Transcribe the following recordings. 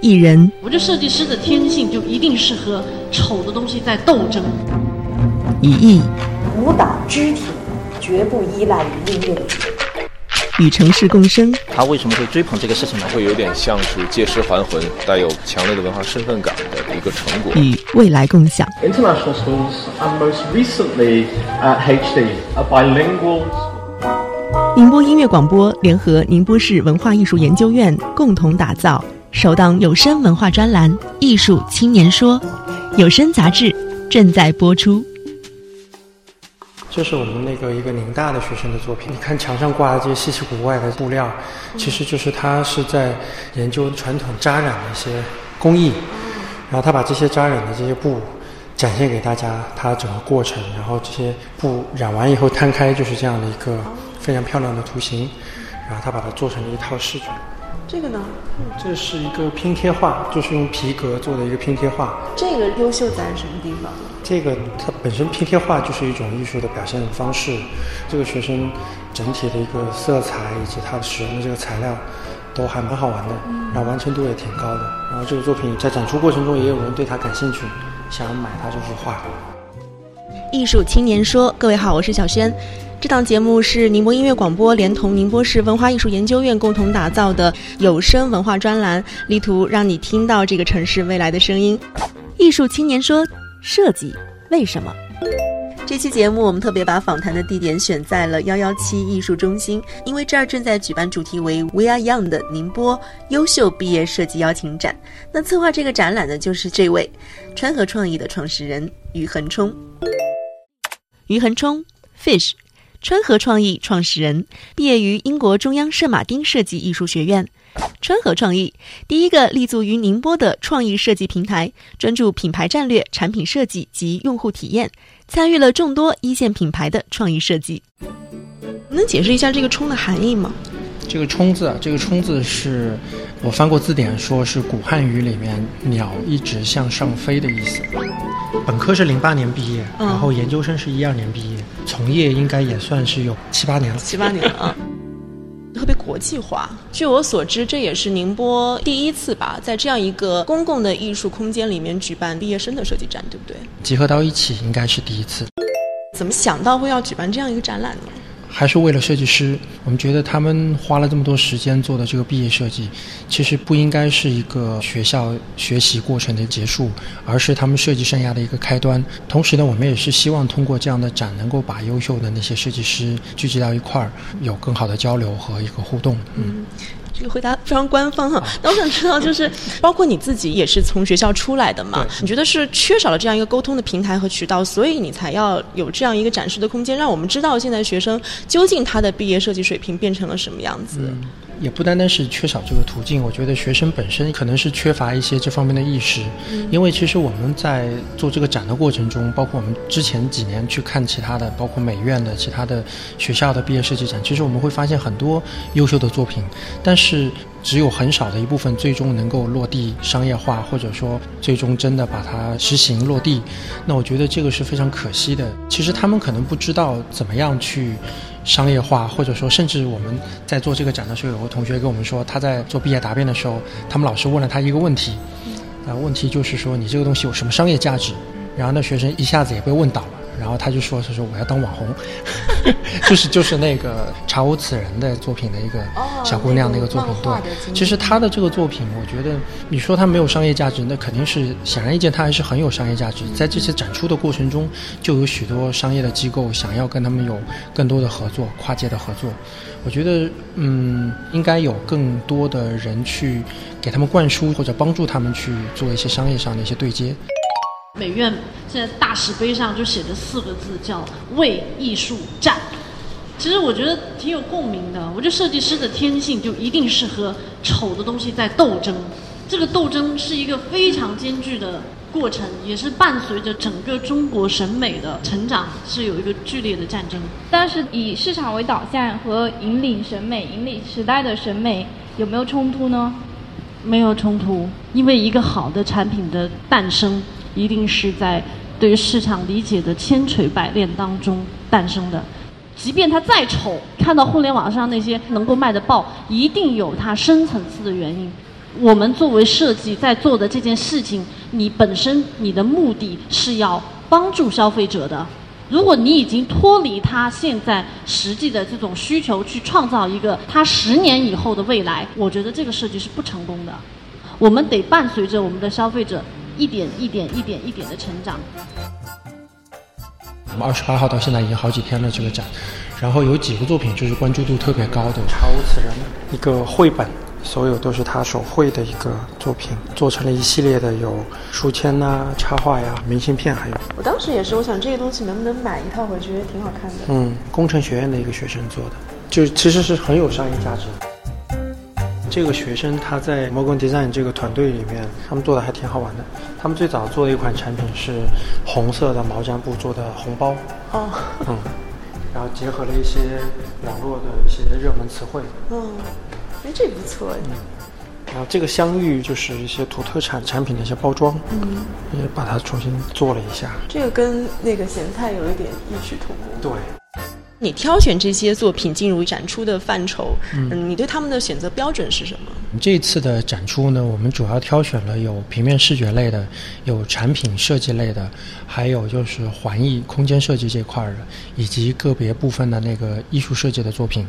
艺人。我觉得设计师的天性就一定是和丑的东西在斗争。以艺，舞蹈肢体绝不依赖于音乐。与城市共生。他为什么会追捧这个事情呢？会有点像是借尸还魂，带有强烈的文化身份感的一个成果。与未来共享。International schools and most recently at HD are bilingual. 宁波音乐广播联合宁波市文化艺术研究院共同打造首档有声文化专栏《艺术青年说》，有声杂志正在播出。这是我们那个一个宁大的学生的作品。你看墙上挂的这些稀奇古怪的布料，其实就是他是在研究传统扎染的一些工艺，然后他把这些扎染的这些布展现给大家，它整个过程，然后这些布染完以后摊开就是这样的一个非常漂亮的图形，然后他把它做成了一套视觉。这个呢？这是一个拼贴画，就是用皮革做的一个拼贴画。这个优秀在什么地方呢？这个它本身拼贴画就是一种艺术的表现方式。这个学生整体的一个色彩以及他使用的这个材料都还蛮好玩的，然后完成度也挺高的。然后这个作品在展出过程中也有人对他感兴趣，想要买他这幅画。艺术青年说：“各位好，我是小轩。这档节目是宁波音乐广播连同宁波市文化艺术研究院共同打造的有声文化专栏，力图让你听到这个城市未来的声音。艺术青年说：设计为什么？这期节目我们特别把访谈的地点选在了幺幺七艺术中心，因为这儿正在举办主题为 We Are Young 的宁波优秀毕业设计邀请展。那策划这个展览的就是这位川河创意的创始人于恒冲。于恒冲，Fish。川河创意创始人，毕业于英国中央圣马丁设计艺术学院。川河创意，第一个立足于宁波的创意设计平台，专注品牌战略、产品设计及用户体验，参与了众多一线品牌的创意设计。能解释一下这个“冲”的含义吗？这个“冲”字啊，这个“冲”字是我翻过字典，说是古汉语里面“鸟一直向上飞”的意思。本科是零八年毕业，然后研究生是一二年毕业，从业应该也算是有七八年了。七八年了啊，特别国际化。据我所知，这也是宁波第一次吧，在这样一个公共的艺术空间里面举办毕业生的设计展，对不对？集合到一起应该是第一次。怎么想到会要举办这样一个展览呢？还是为了设计师，我们觉得他们花了这么多时间做的这个毕业设计，其实不应该是一个学校学习过程的结束，而是他们设计生涯的一个开端。同时呢，我们也是希望通过这样的展，能够把优秀的那些设计师聚集到一块儿，有更好的交流和一个互动。嗯。这个回答非常官方哈，那我想知道，就是 包括你自己也是从学校出来的嘛？你觉得是缺少了这样一个沟通的平台和渠道，所以你才要有这样一个展示的空间，让我们知道现在学生究竟他的毕业设计水平变成了什么样子？也不单单是缺少这个途径，我觉得学生本身可能是缺乏一些这方面的意识。因为其实我们在做这个展的过程中，包括我们之前几年去看其他的，包括美院的其他的学校的毕业设计展，其实我们会发现很多优秀的作品，但是只有很少的一部分最终能够落地商业化，或者说最终真的把它实行落地。那我觉得这个是非常可惜的。其实他们可能不知道怎么样去。商业化，或者说，甚至我们在做这个展的时候，有个同学跟我们说，他在做毕业答辩的时候，他们老师问了他一个问题，啊，问题就是说，你这个东西有什么商业价值？然后那学生一下子也被问倒了。然后他就说：“他说我要当网红，就是就是那个查无此人的作品的一个小姑娘那个作品。对，其实他的这个作品，我觉得你说他没有商业价值，那肯定是显而易见，他还是很有商业价值。在这些展出的过程中，就有许多商业的机构想要跟他们有更多的合作，跨界的合作。我觉得，嗯，应该有更多的人去给他们灌输，或者帮助他们去做一些商业上的一些对接。”美院现在大石碑上就写着四个字，叫“为艺术战”。其实我觉得挺有共鸣的。我觉得设计师的天性就一定是和丑的东西在斗争。这个斗争是一个非常艰巨的过程，也是伴随着整个中国审美的成长，是有一个剧烈的战争。但是以市场为导向和引领审美、引领时代的审美有没有冲突呢？没有冲突，因为一个好的产品的诞生。一定是在对于市场理解的千锤百炼当中诞生的，即便它再丑，看到互联网上那些能够卖的爆，一定有它深层次的原因。我们作为设计在做的这件事情，你本身你的目的是要帮助消费者的。如果你已经脱离他现在实际的这种需求，去创造一个他十年以后的未来，我觉得这个设计是不成功的。我们得伴随着我们的消费者一点一点、一点一点的成长。我们二十八号到现在已经好几天了，这个展，然后有几个作品就是关注度特别高的，《查无此人》一个绘本。所有都是他手绘的一个作品，做成了一系列的有书签呐、插画呀、明信片，还有。我当时也是，我想这个东西能不能买一套回去，也挺好看的。嗯，工程学院的一个学生做的，就其实是很有商业价值。这个学生他在 Morgan Design 这个团队里面，他们做的还挺好玩的。他们最早做的一款产品是红色的毛毡布做的红包。哦。嗯。然后结合了一些网络的一些热门词汇。嗯。哎，这不错哎。然后这个香芋就是一些土特产产品的一些包装，嗯，也把它重新做了一下。这个跟那个咸菜有一点异曲同工。对。你挑选这些作品进入展出的范畴，嗯，你对他们的选择标准是什么？这次的展出呢，我们主要挑选了有平面视觉类的，有产品设计类的，还有就是环艺空间设计这块儿的，以及个别部分的那个艺术设计的作品。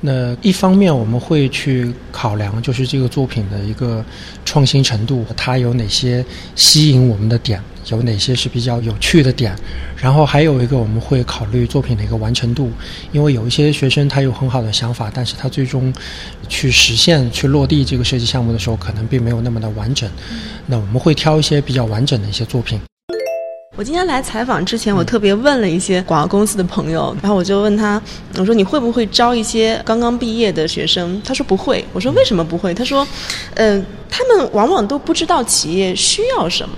那一方面我们会去考量，就是这个作品的一个创新程度，它有哪些吸引我们的点。有哪些是比较有趣的点，然后还有一个我们会考虑作品的一个完成度，因为有一些学生他有很好的想法，但是他最终去实现、去落地这个设计项目的时候，可能并没有那么的完整。那我们会挑一些比较完整的一些作品。我今天来采访之前，我特别问了一些广告公司的朋友，然后我就问他，我说你会不会招一些刚刚毕业的学生？他说不会。我说为什么不会？他说，呃，他们往往都不知道企业需要什么。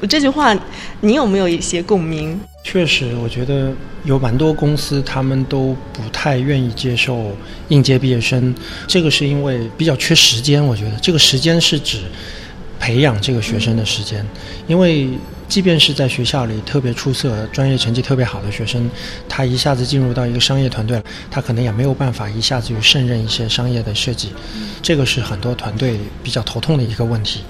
我这句话，你有没有一些共鸣？确实，我觉得有蛮多公司他们都不太愿意接受应届毕业生，这个是因为比较缺时间。我觉得这个时间是指培养这个学生的时间，因为即便是在学校里特别出色、专业成绩特别好的学生，他一下子进入到一个商业团队，他可能也没有办法一下子就胜任一些商业的设计，这个是很多团队比较头痛的一个问题。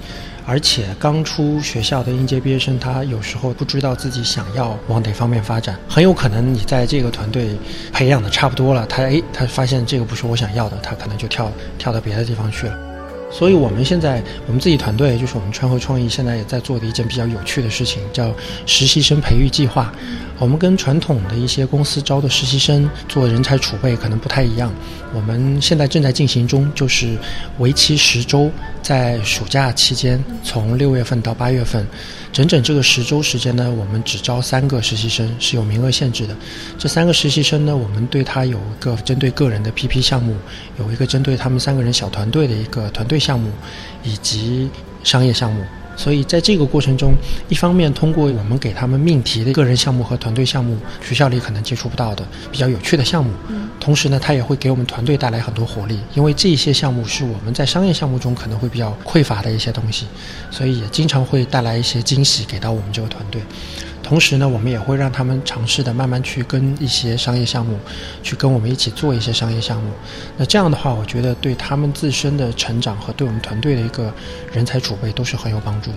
而且刚出学校的应届毕业生，他有时候不知道自己想要往哪方面发展，很有可能你在这个团队培养的差不多了，他诶，他发现这个不是我想要的，他可能就跳跳到别的地方去了。所以，我们现在我们自己团队，就是我们川和创意现在也在做的一件比较有趣的事情，叫实习生培育计划。我们跟传统的一些公司招的实习生做人才储备可能不太一样。我们现在正在进行中，就是为期十周，在暑假期间，从六月份到八月份。整整这个十周时间呢，我们只招三个实习生，是有名额限制的。这三个实习生呢，我们对他有一个针对个人的 PP 项目，有一个针对他们三个人小团队的一个团队项目，以及商业项目。所以在这个过程中，一方面通过我们给他们命题的个人项目和团队项目，学校里可能接触不到的比较有趣的项目，同时呢，它也会给我们团队带来很多活力，因为这些项目是我们在商业项目中可能会比较匮乏的一些东西，所以也经常会带来一些惊喜给到我们这个团队。同时呢，我们也会让他们尝试的慢慢去跟一些商业项目，去跟我们一起做一些商业项目。那这样的话，我觉得对他们自身的成长和对我们团队的一个人才储备都是很有帮助。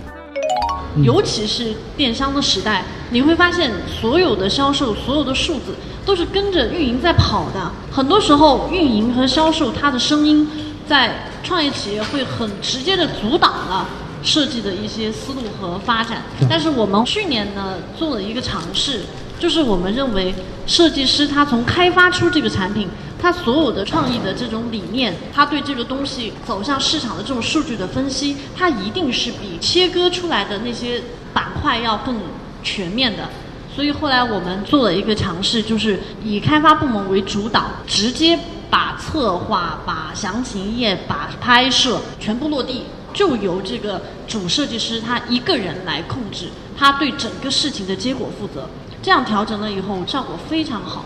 尤其是电商的时代，你会发现所有的销售、所有的数字都是跟着运营在跑的。很多时候，运营和销售它的声音，在创业企业会很直接的阻挡了。设计的一些思路和发展，但是我们去年呢做了一个尝试，就是我们认为设计师他从开发出这个产品，他所有的创意的这种理念，他对这个东西走向市场的这种数据的分析，他一定是比切割出来的那些板块要更全面的。所以后来我们做了一个尝试，就是以开发部门为主导，直接把策划、把详情页、把拍摄全部落地。就由这个主设计师他一个人来控制，他对整个事情的结果负责。这样调整了以后，效果非常好。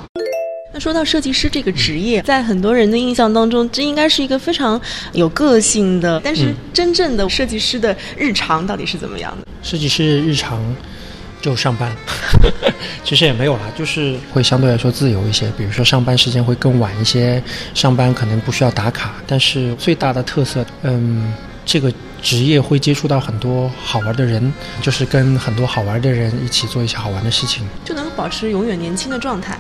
那说到设计师这个职业，在很多人的印象当中，这应该是一个非常有个性的。但是真正的设计师的日常到底是怎么样的？设计师日常，就上班，其实也没有啦，就是会相对来说自由一些。比如说上班时间会更晚一些，上班可能不需要打卡。但是最大的特色，嗯，这个职业会接触到很多好玩的人，就是跟很多好玩的人一起做一些好玩的事情，就能保持永远年轻的状态。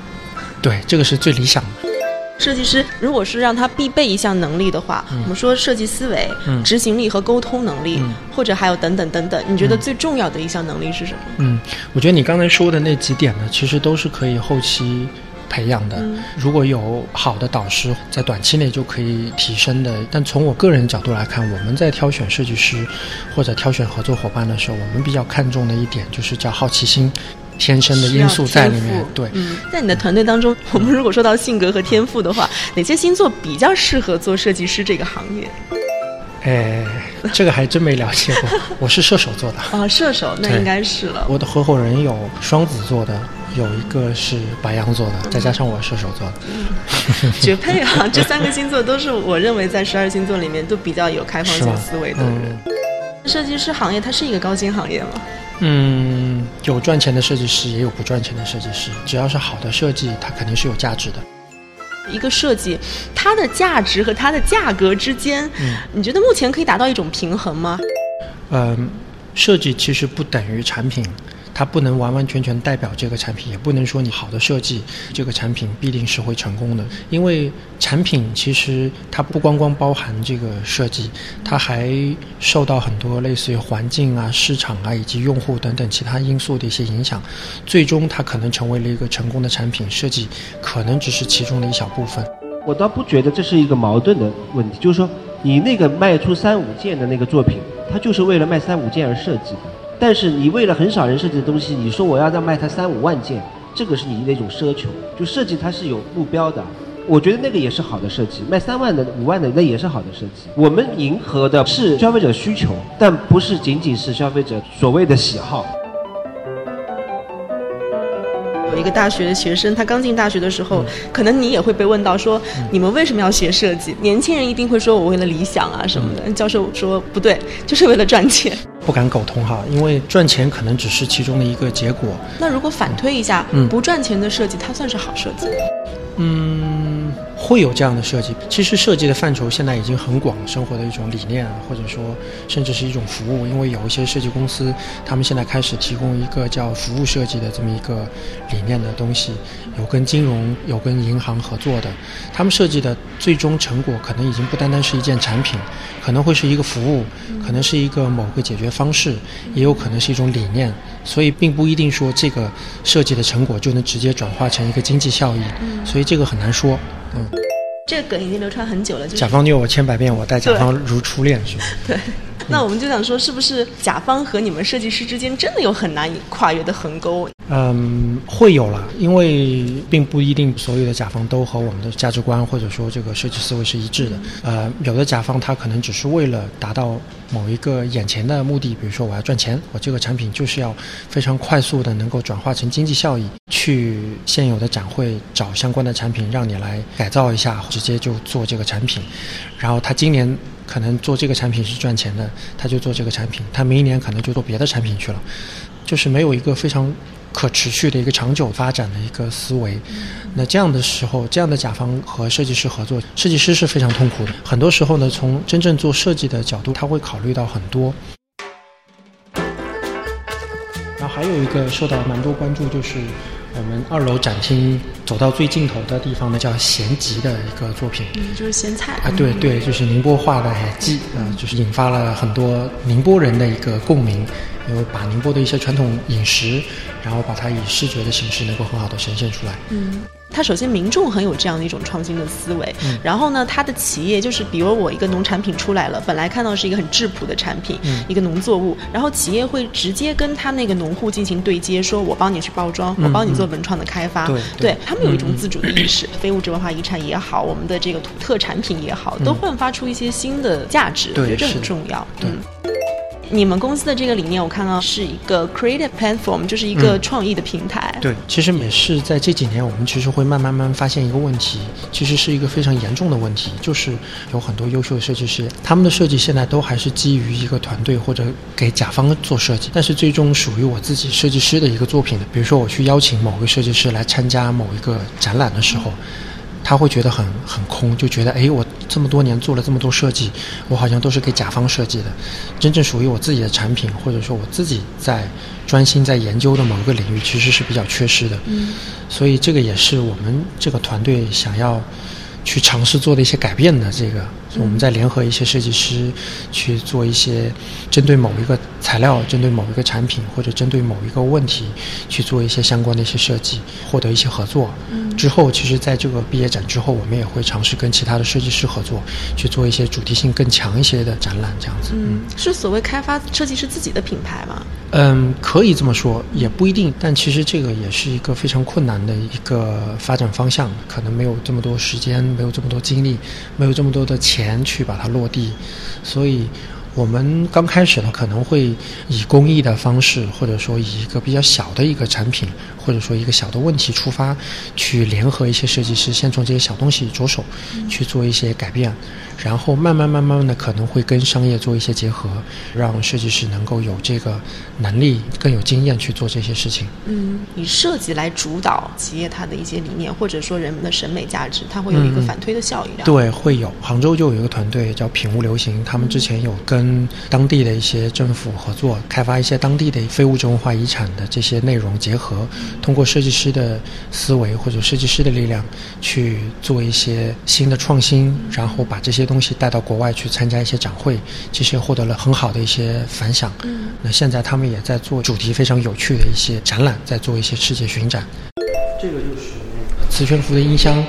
对，这个是最理想的。设计师如果是让他必备一项能力的话，我们说设计思维、执行力和沟通能力，或者还有等等等等，你觉得最重要的一项能力是什么？嗯，我觉得你刚才说的那几点呢，其实都是可以后期培养的。如果有好的导师，在短期内就可以提升的。但从我个人角度来看，我们在挑选设计师或者挑选合作伙伴的时候，我们比较看重的一点就是叫好奇心。天生的因素在里面，对。嗯，在你的团队当中，我们如果说到性格和天赋的话，哪些星座比较适合做设计师这个行业？哎，这个还真没了解过。我是射手座的 啊，射手那应该是了。我的合伙人有双子座的，有一个是白羊座的，再加上我射手座的，绝配啊！这三个星座都是我认为在十二星座里面都比较有开放性思维的人。设计师行业它是一个高薪行业吗？嗯，有赚钱的设计师，也有不赚钱的设计师。只要是好的设计，它肯定是有价值的。一个设计，它的价值和它的价格之间，嗯，你觉得目前可以达到一种平衡吗？嗯，设计其实不等于产品。它不能完完全全代表这个产品，也不能说你好的设计，这个产品必定是会成功的。因为产品其实它不光光包含这个设计，它还受到很多类似于环境啊、市场啊以及用户等等其他因素的一些影响。最终它可能成为了一个成功的产品，设计可能只是其中的一小部分。我倒不觉得这是一个矛盾的问题，就是说你那个卖出三五件的那个作品，它就是为了卖三五件而设计的。但是你为了很少人设计的东西，你说我要再卖它三五万件，这个是你的一种奢求。就设计它是有目标的，我觉得那个也是好的设计。卖三万的、五万的那也是好的设计。我们迎合的是消费者需求，但不是仅仅是消费者所谓的喜好。有一个大学的学生，他刚进大学的时候，可能你也会被问到说，你们为什么要学设计？年轻人一定会说我为了理想啊什么的。教授说不对，就是为了赚钱。不敢苟同哈，因为赚钱可能只是其中的一个结果。那如果反推一下，不赚钱的设计，它算是好设计？嗯，会有这样的设计。其实设计的范畴现在已经很广，生活的一种理念，或者说甚至是一种服务。因为有一些设计公司，他们现在开始提供一个叫服务设计的这么一个理念的东西，有跟金融、有跟银行合作的。他们设计的最终成果可能已经不单单是一件产品，可能会是一个服务，可能是一个某个解决方式，也有可能是一种理念。所以并不一定说这个设计的成果就能直接转化成一个经济效益。所以这个很难说，嗯，这个梗已经流传很久了。甲方虐我千百遍，我待甲方如初恋，是吧？对。那我们就想说，是不是甲方和你们设计师之间真的有很难以跨越的鸿沟？嗯，会有了，因为并不一定所有的甲方都和我们的价值观或者说这个设计思维是一致的。呃，有的甲方他可能只是为了达到某一个眼前的目的，比如说我要赚钱，我这个产品就是要非常快速的能够转化成经济效益，去现有的展会找相关的产品让你来改造一下，直接就做这个产品，然后他今年可能做这个产品是赚钱的，他就做这个产品，他明年可能就做别的产品去了，就是没有一个非常。可持续的一个长久发展的一个思维，那这样的时候，这样的甲方和设计师合作，设计师是非常痛苦的。很多时候呢，从真正做设计的角度，他会考虑到很多。然后还有一个受到蛮多关注，就是我们二楼展厅走到最尽头的地方呢，叫咸集的一个作品，嗯，就是咸菜啊，对对，就是宁波话的鸡啊，就是引发了很多宁波人的一个共鸣。把宁波的一些传统饮食，然后把它以视觉的形式能够很好的呈现出来。嗯，它首先民众很有这样的一种创新的思维，嗯。然后呢，它的企业就是比如我一个农产品出来了，本来看到是一个很质朴的产品，一个农作物，然后企业会直接跟他那个农户进行对接，说我帮你去包装，我帮你做文创的开发，对他们有一种自主的意识，非物质文化遗产也好，我们的这个土特产品也好，都焕发出一些新的价值，我觉得这很重要。对。你们公司的这个理念，我看到是一个 creative platform，就是一个创意的平台。对，其实美式在这几年，我们其实会慢慢慢慢发现一个问题，其实是一个非常严重的问题，就是有很多优秀的设计师，他们的设计现在都还是基于一个团队或者给甲方做设计，但是最终属于我自己设计师的一个作品的，比如说我去邀请某个设计师来参加某一个展览的时候。他会觉得很很空，就觉得哎，我这么多年做了这么多设计，我好像都是给甲方设计的，真正属于我自己的产品，或者说我自己在专心在研究的某一个领域，其实是比较缺失的。嗯，所以这个也是我们这个团队想要去尝试做的一些改变的。这个，我们在联合一些设计师去做一些针对某一个材料、针对某一个产品或者针对某一个问题去做一些相关的一些设计，获得一些合作。之后，其实在这个毕业展之后，我们也会尝试跟其他的设计师合作，去做一些主题性更强一些的展览，这样子。嗯，是所谓开发设计师自己的品牌吗？嗯，可以这么说，也不一定。但其实这个也是一个非常困难的一个发展方向，可能没有这么多时间，没有这么多精力，没有这么多的钱去把它落地，所以。我们刚开始呢，可能会以公益的方式，或者说以一个比较小的一个产品，或者说一个小的问题出发，去联合一些设计师，先从这些小东西着手去做一些改变，然后慢慢慢慢的可能会跟商业做一些结合，让设计师能够有这个能力，更有经验去做这些事情。嗯，以设计来主导企业它的一些理念，或者说人们的审美价值，它会有一个反推的效应。对，会有。杭州就有一个团队叫品物流行，他们之前有跟跟当地的一些政府合作，开发一些当地的非物质文化遗产的这些内容，结合通过设计师的思维或者设计师的力量去做一些新的创新，然后把这些东西带到国外去参加一些展会，其实也获得了很好的一些反响。嗯，那现在他们也在做主题非常有趣的一些展览，在做一些世界巡展。这个就是磁悬浮的音箱。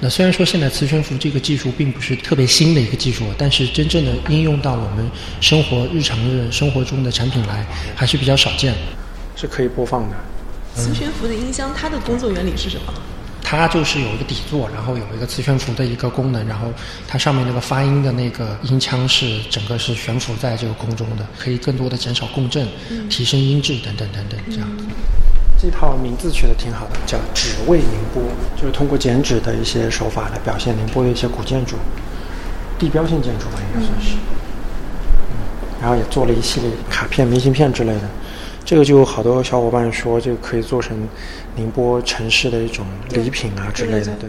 那虽然说现在磁悬浮这个技术并不是特别新的一个技术，但是真正的应用到我们生活日常的生活中的产品来，还是比较少见。是可以播放的。磁悬浮的音箱，它的工作原理是什么？它就是有一个底座，然后有一个磁悬浮的一个功能，然后它上面那个发音的那个音腔是整个是悬浮在这个空中的，可以更多的减少共振，提升音质等等等等这样。这套名字取得挺好的，叫“纸为宁波”，就是通过剪纸的一些手法来表现宁波的一些古建筑、地标性建筑吧，应该算是。嗯，然后也做了一系列卡片、明信片之类的。这个就有好多小伙伴说，这个可以做成宁波城市的一种礼品啊之类的。对。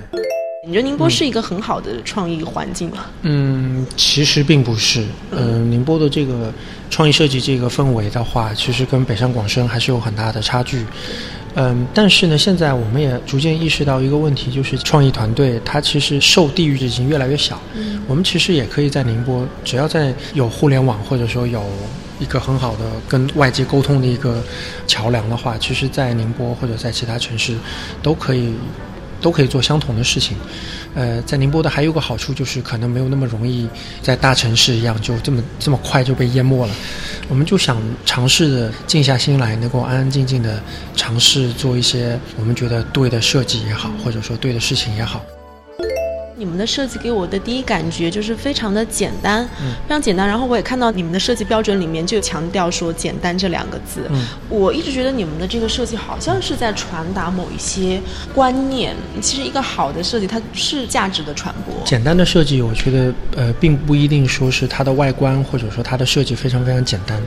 你觉得宁波是一个很好的创意环境吗？嗯，其实并不是。嗯，宁波的这个创意设计这个氛围的话，其实跟北上广深还是有很大的差距。嗯，但是呢，现在我们也逐渐意识到一个问题，就是创意团队它其实受地域已经越来越小。嗯，我们其实也可以在宁波，只要在有互联网或者说有一个很好的跟外界沟通的一个桥梁的话，其实，在宁波或者在其他城市都可以。都可以做相同的事情，呃，在宁波的还有个好处就是可能没有那么容易在大城市一样就这么这么快就被淹没了。我们就想尝试的静下心来，能够安安静静的尝试做一些我们觉得对的设计也好，或者说对的事情也好。你们的设计给我的第一感觉就是非常的简单，非常简单。然后我也看到你们的设计标准里面就强调说“简单”这两个字。我一直觉得你们的这个设计好像是在传达某一些观念。其实一个好的设计，它是价值的传播。简单的设计，我觉得呃，并不一定说是它的外观或者说它的设计非常非常简单。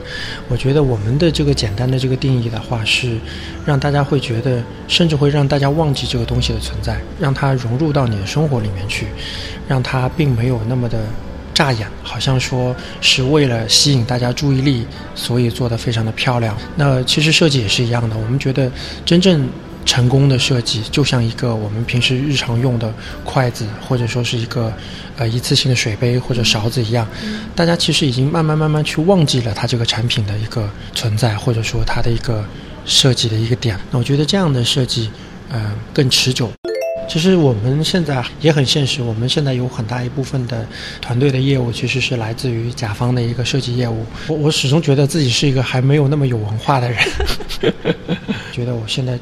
我觉得我们的这个简单的这个定义的话，是让大家会觉得，甚至会让大家忘记这个东西的存在，让它融入到你的生活里面去。让它并没有那么的扎眼，好像说是为了吸引大家注意力，所以做的非常的漂亮。那其实设计也是一样的，我们觉得真正成功的设计，就像一个我们平时日常用的筷子，或者说是一个呃一次性的水杯或者勺子一样，大家其实已经慢慢慢慢去忘记了它这个产品的一个存在，或者说它的一个设计的一个点。那我觉得这样的设计，呃，更持久。其实我们现在也很现实，我们现在有很大一部分的团队的业务其实是来自于甲方的一个设计业务。我我始终觉得自己是一个还没有那么有文化的人，觉得我现在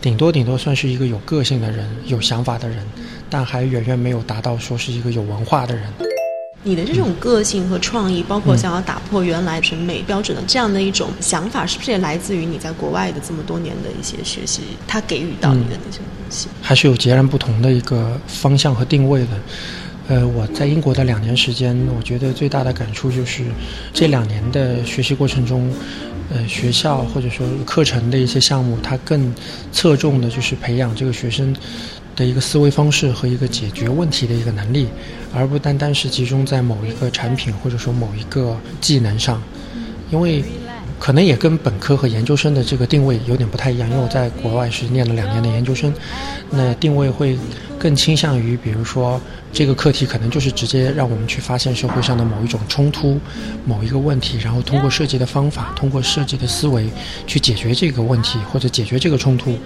顶多顶多算是一个有个性的人、有想法的人，但还远远没有达到说是一个有文化的人。你的这种个性和创意，包括想要打破原来审美标准的这样的一种想法，是不是也来自于你在国外的这么多年的一些学习？他给予到你的那些东西，还是有截然不同的一个方向和定位的。呃，我在英国的两年时间，我觉得最大的感触就是这两年的学习过程中，呃，学校或者说课程的一些项目，它更侧重的就是培养这个学生的一个思维方式和一个解决问题的一个能力，而不单单是集中在某一个产品或者说某一个技能上，因为。可能也跟本科和研究生的这个定位有点不太一样，因为我在国外是念了两年的研究生，那定位会更倾向于，比如说这个课题可能就是直接让我们去发现社会上的某一种冲突、某一个问题，然后通过设计的方法、通过设计的思维去解决这个问题或者解决这个冲突。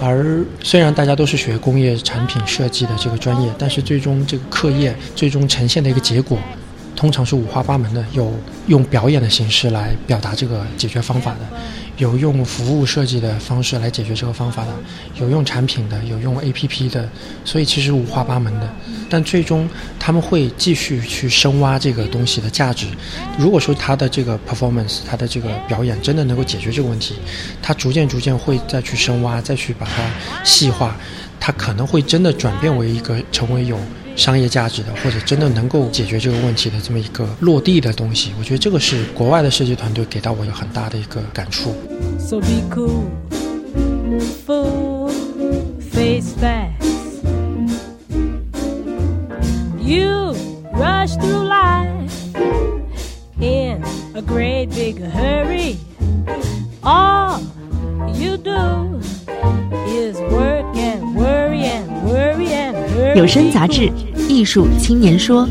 而虽然大家都是学工业产品设计的这个专业，但是最终这个课业最终呈现的一个结果。通常是五花八门的，有用表演的形式来表达这个解决方法的，有用服务设计的方式来解决这个方法的，有用产品的，有用 A P P 的，所以其实五花八门的。但最终他们会继续去深挖这个东西的价值。如果说他的这个 performance，他的这个表演真的能够解决这个问题，他逐渐逐渐会再去深挖，再去把它细化，他可能会真的转变为一个成为有。商业价值的，或者真的能够解决这个问题的这么一个落地的东西，我觉得这个是国外的设计团队给到我有很大的一个感触。So be cool, full face facts. You rush through life in a great big hurry. All you do is work and worry and worry and hurry. 有声杂志。艺术青年说。